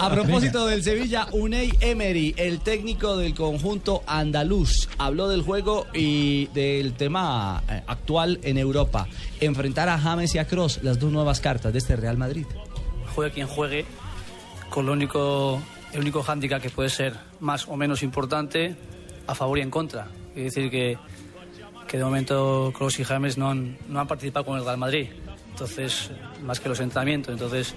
A propósito del Sevilla, Unai Emery, el técnico del conjunto andaluz, habló del juego y del tema eh, actual en Europa. Enfrentar a James y a Cross, las dos nuevas cartas de este Real Madrid. Juegue quien juegue, con lo único, el único hándicap que puede ser más o menos importante, a favor y en contra. Es decir, que, que de momento Kroos y James no han, no han participado con el Real Madrid. Entonces, más que los entrenamientos. Entonces,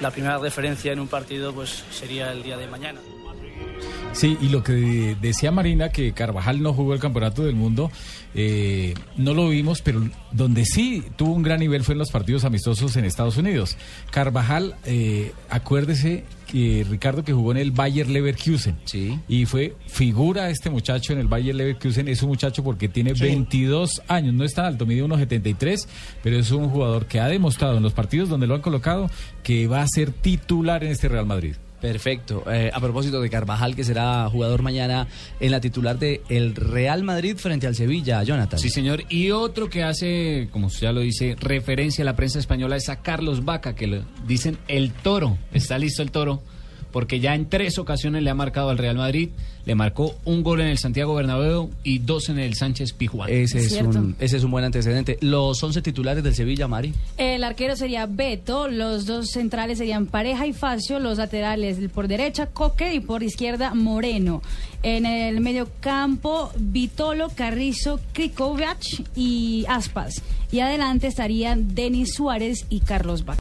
la primera referencia en un partido pues sería el día de mañana. Sí, y lo que decía Marina, que Carvajal no jugó el Campeonato del Mundo, eh, no lo vimos, pero donde sí tuvo un gran nivel fue en los partidos amistosos en Estados Unidos. Carvajal, eh, acuérdese Ricardo que jugó en el Bayer Leverkusen. Sí. Y fue figura este muchacho en el Bayer Leverkusen. Es un muchacho porque tiene 22 años, no es tan alto, mide unos 73, pero es un jugador que ha demostrado en los partidos donde lo han colocado que va a ser titular en este Real Madrid. Perfecto. Eh, a propósito de Carvajal, que será jugador mañana en la titular de el Real Madrid frente al Sevilla, Jonathan. Sí, señor. Y otro que hace, como ya lo dice, referencia a la prensa española es a Carlos Vaca, que le dicen el toro. Está listo el toro, porque ya en tres ocasiones le ha marcado al Real Madrid. Le marcó un gol en el Santiago Bernabéu y dos en el Sánchez Pijuán. Ese es, Cierto. un, ese es un buen antecedente. Los 11 titulares del Sevilla, Mari. El arquero sería Beto, los dos centrales serían Pareja y Facio, los laterales por derecha Coque y por izquierda Moreno. En el medio campo Vitolo, Carrizo, Krikovac y Aspas. Y adelante estarían Denis Suárez y Carlos Vaca.